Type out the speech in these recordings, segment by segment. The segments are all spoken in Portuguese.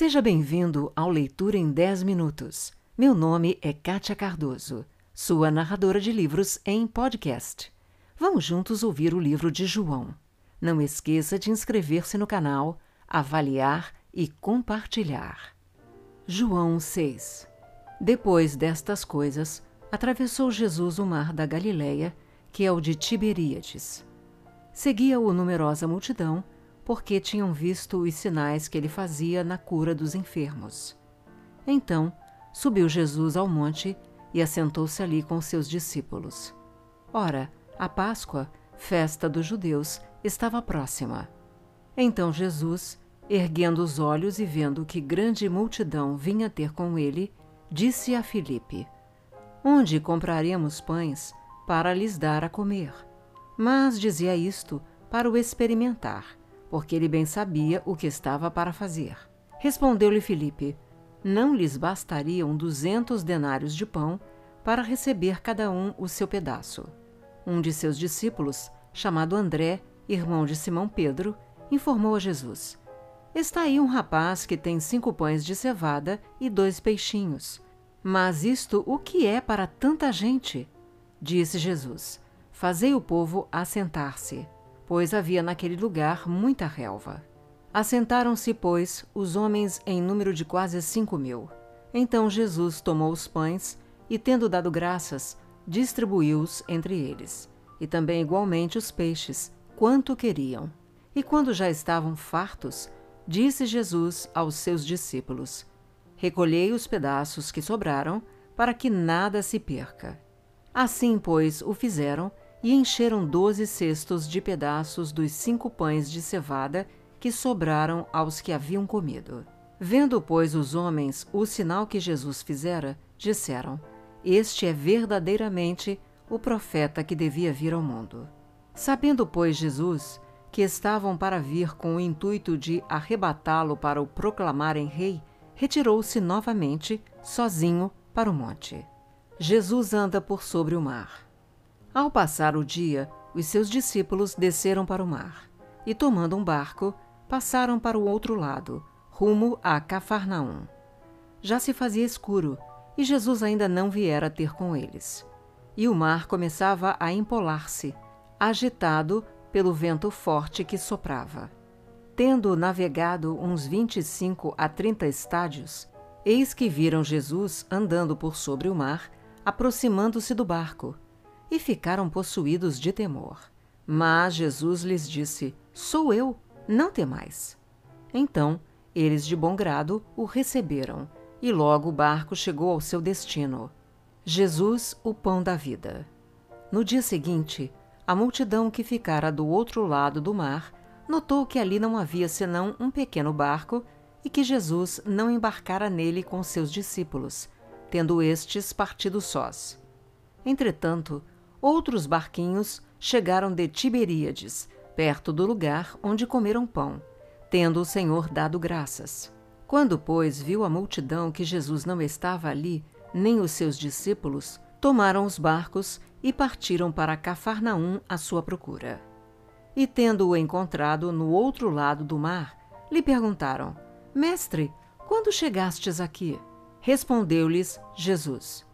Seja bem-vindo ao Leitura em 10 Minutos. Meu nome é Kátia Cardoso, sua narradora de livros em podcast. Vamos juntos ouvir o livro de João. Não esqueça de inscrever-se no canal, avaliar e compartilhar. João 6 Depois destas coisas, atravessou Jesus o mar da Galileia, que é o de Tiberíades. Seguia-o numerosa multidão, porque tinham visto os sinais que ele fazia na cura dos enfermos. Então, subiu Jesus ao monte e assentou-se ali com seus discípulos. Ora, a Páscoa, festa dos judeus, estava próxima. Então Jesus, erguendo os olhos e vendo que grande multidão vinha ter com ele, disse a Filipe: Onde compraremos pães para lhes dar a comer? Mas dizia isto para o experimentar, porque ele bem sabia o que estava para fazer. Respondeu-lhe Filipe: Não lhes bastariam duzentos denários de pão para receber cada um o seu pedaço. Um de seus discípulos, chamado André, irmão de Simão Pedro, informou a Jesus: Está aí um rapaz que tem cinco pães de cevada e dois peixinhos. Mas isto o que é para tanta gente? Disse Jesus: Fazei o povo assentar-se, pois havia naquele lugar muita relva. Assentaram-se, pois, os homens em número de quase cinco mil. Então Jesus tomou os pães e, tendo dado graças, distribuiu-os entre eles, e também igualmente os peixes, quanto queriam. E quando já estavam fartos, disse Jesus aos seus discípulos: Recolhei os pedaços que sobraram, para que nada se perca. Assim, pois, o fizeram e encheram doze cestos de pedaços dos cinco pães de cevada que sobraram aos que haviam comido. Vendo, pois, os homens o sinal que Jesus fizera, disseram: Este é verdadeiramente o profeta que devia vir ao mundo. Sabendo, pois, Jesus que estavam para vir com o intuito de arrebatá-lo para o proclamarem rei, retirou-se novamente, sozinho, para o monte. Jesus anda por sobre o mar. Ao passar o dia, os seus discípulos desceram para o mar e, tomando um barco, passaram para o outro lado, rumo a Cafarnaum. Já se fazia escuro e Jesus ainda não viera ter com eles. E o mar começava a empolar-se, agitado pelo vento forte que soprava. Tendo navegado uns vinte e cinco a trinta estádios, eis que viram Jesus andando por sobre o mar, aproximando-se do barco, e ficaram possuídos de temor. Mas Jesus lhes disse: Sou eu, não temais. Então, eles de bom grado o receberam, e logo o barco chegou ao seu destino. Jesus, o pão da vida. No dia seguinte, a multidão que ficara do outro lado do mar notou que ali não havia senão um pequeno barco e que Jesus não embarcara nele com seus discípulos, tendo estes partido sós. Entretanto, outros barquinhos chegaram de Tiberíades, perto do lugar onde comeram pão, tendo o Senhor dado graças. Quando, pois, viu a multidão que Jesus não estava ali, nem os seus discípulos, tomaram os barcos e partiram para Cafarnaum à sua procura. E tendo-o encontrado no outro lado do mar, lhe perguntaram: Mestre, quando chegastes aqui? Respondeu-lhes Jesus: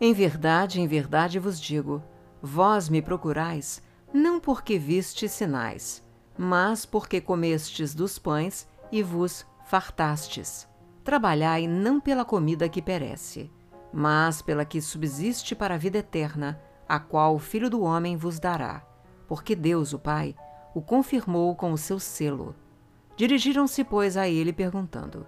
Em verdade, em verdade vos digo, vós me procurais, não porque vistes sinais, mas porque comestes dos pães e vos fartastes. Trabalhai não pela comida que perece, mas pela que subsiste para a vida eterna, a qual o Filho do Homem vos dará, porque Deus, o Pai, o confirmou com o seu selo. Dirigiram-se, pois, a ele, perguntando: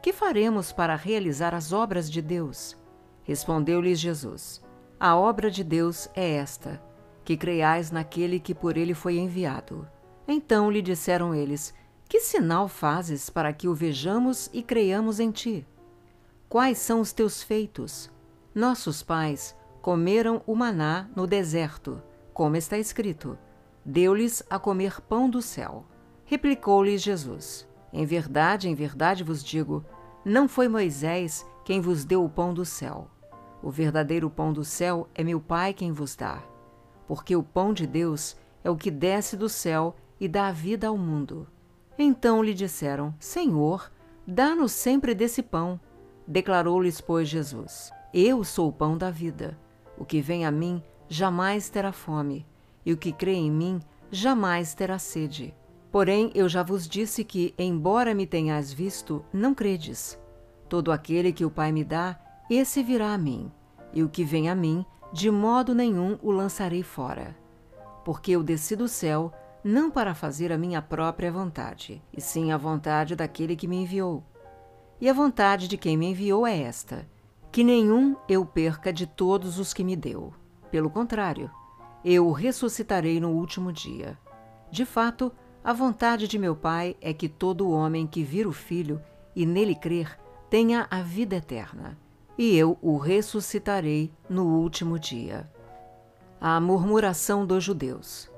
Que faremos para realizar as obras de Deus? Respondeu-lhes Jesus: A obra de Deus é esta, que creiais naquele que por ele foi enviado. Então lhe disseram eles: Que sinal fazes para que o vejamos e creiamos em ti? Quais são os teus feitos? Nossos pais comeram o maná no deserto, como está escrito: Deu-lhes a comer pão do céu. Replicou-lhes Jesus: Em verdade, em verdade vos digo, não foi Moisés quem vos deu o pão do céu. O verdadeiro pão do céu é meu Pai quem vos dá. Porque o pão de Deus é o que desce do céu e dá vida ao mundo. Então lhe disseram: Senhor, Dá-nos sempre desse pão. Declarou-lhes, pois, Jesus: Eu sou o pão da vida. O que vem a mim jamais terá fome, e o que crê em mim jamais terá sede. Porém, eu já vos disse que, embora me tenhais visto, não credes. Todo aquele que o Pai me dá, esse virá a mim, e o que vem a mim, de modo nenhum o lançarei fora. Porque eu desci do céu, não para fazer a minha própria vontade, e sim a vontade daquele que me enviou. E a vontade de quem me enviou é esta: que nenhum eu perca de todos os que me deu. Pelo contrário, eu o ressuscitarei no último dia. De fato, a vontade de meu Pai é que todo homem que vir o Filho e nele crer tenha a vida eterna, e eu o ressuscitarei no último dia. A murmuração dos judeus.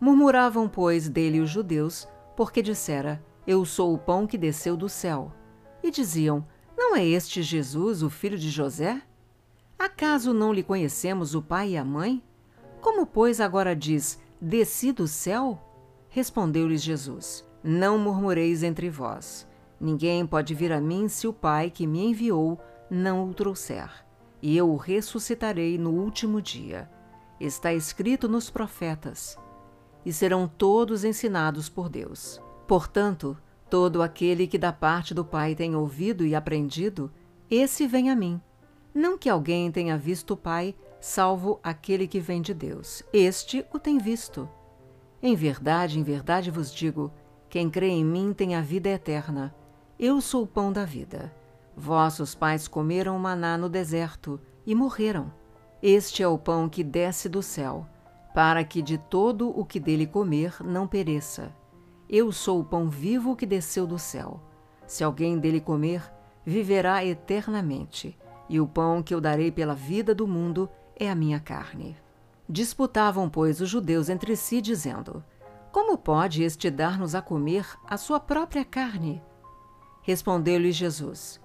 Murmuravam, pois, dele os judeus, porque dissera: Eu sou o pão que desceu do céu. E diziam: Não é este Jesus, o filho de José? Acaso não lhe conhecemos o pai e a mãe? Como, pois, agora diz: Desci do céu? Respondeu-lhes Jesus: Não murmureis entre vós. Ninguém pode vir a mim se o Pai que me enviou não o trouxer, e eu o ressuscitarei no último dia. Está escrito nos profetas. E serão todos ensinados por Deus. Portanto, todo aquele que da parte do Pai tem ouvido e aprendido, esse vem a mim. Não que alguém tenha visto o Pai, salvo aquele que vem de Deus. Este o tem visto. Em verdade, em verdade vos digo: quem crê em mim tem a vida eterna. Eu sou o pão da vida. Vossos pais comeram maná no deserto e morreram. Este é o pão que desce do céu, para que de todo o que dele comer não pereça. Eu sou o pão vivo que desceu do céu. Se alguém dele comer, viverá eternamente, e o pão que eu darei pela vida do mundo é a minha carne. Disputavam, pois, os judeus entre si, dizendo: Como pode este dar-nos a comer a sua própria carne? Respondeu-lhe Jesus: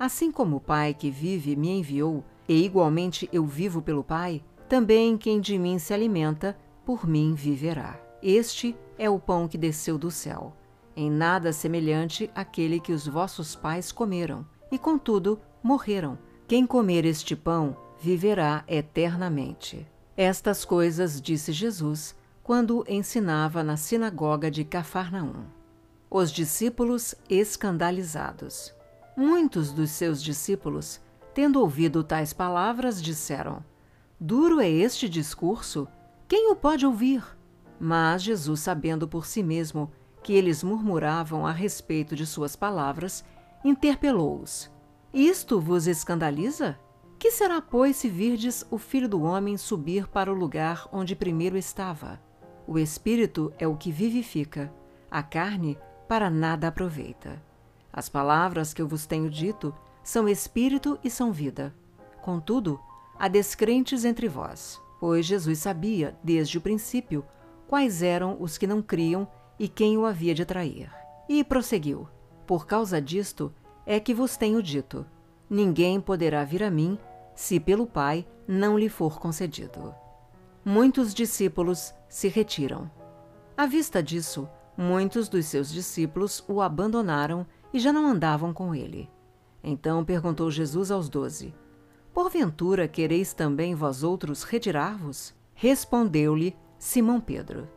Assim como o Pai que vive me enviou, e igualmente eu vivo pelo Pai, também quem de mim se alimenta, por mim viverá. Este é o pão que desceu do céu, em nada semelhante àquele que os vossos pais comeram, e contudo morreram. Quem comer este pão viverá eternamente. Estas coisas disse Jesus quando ensinava na sinagoga de Cafarnaum. Os discípulos escandalizados. Muitos dos seus discípulos, tendo ouvido tais palavras, disseram: Duro é este discurso, quem o pode ouvir? Mas Jesus, sabendo por si mesmo que eles murmuravam a respeito de suas palavras, interpelou-os: Isto vos escandaliza? Que será, pois, se virdes o filho do homem subir para o lugar onde primeiro estava? O espírito é o que vivifica, a carne para nada aproveita. As palavras que eu vos tenho dito são espírito e são vida. Contudo, há descrentes entre vós, pois Jesus sabia, desde o princípio, quais eram os que não criam e quem o havia de trair. E prosseguiu: Por causa disto é que vos tenho dito: ninguém poderá vir a mim se pelo Pai não lhe for concedido. Muitos discípulos se retiram. À vista disso, muitos dos seus discípulos o abandonaram e já não andavam com ele. Então perguntou Jesus aos doze: Porventura quereis também vós outros retirar-vos? Respondeu-lhe Simão Pedro: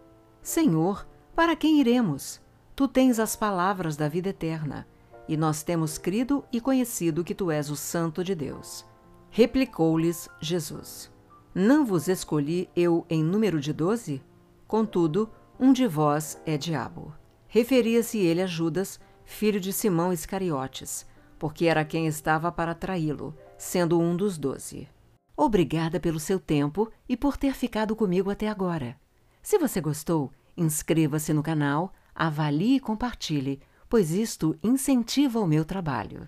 Senhor, para quem iremos? Tu tens as palavras da vida eterna, e nós temos crido e conhecido que tu és o Santo de Deus. Replicou-lhes Jesus: Não vos escolhi eu em número de doze? Contudo, um de vós é diabo. Referia-se ele a Judas, filho de Simão Iscariotes, porque era quem estava para traí-lo, sendo um dos doze. Obrigada pelo seu tempo e por ter ficado comigo até agora. Se você gostou, inscreva-se no canal, avalie e compartilhe, pois isto incentiva o meu trabalho.